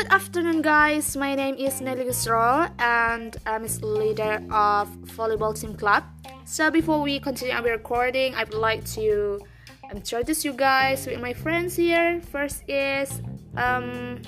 Good afternoon, guys. My name is Nelly Gusro, and I'm a leader of volleyball team club. So before we continue our recording, I would like to introduce you guys with my friends here. First is um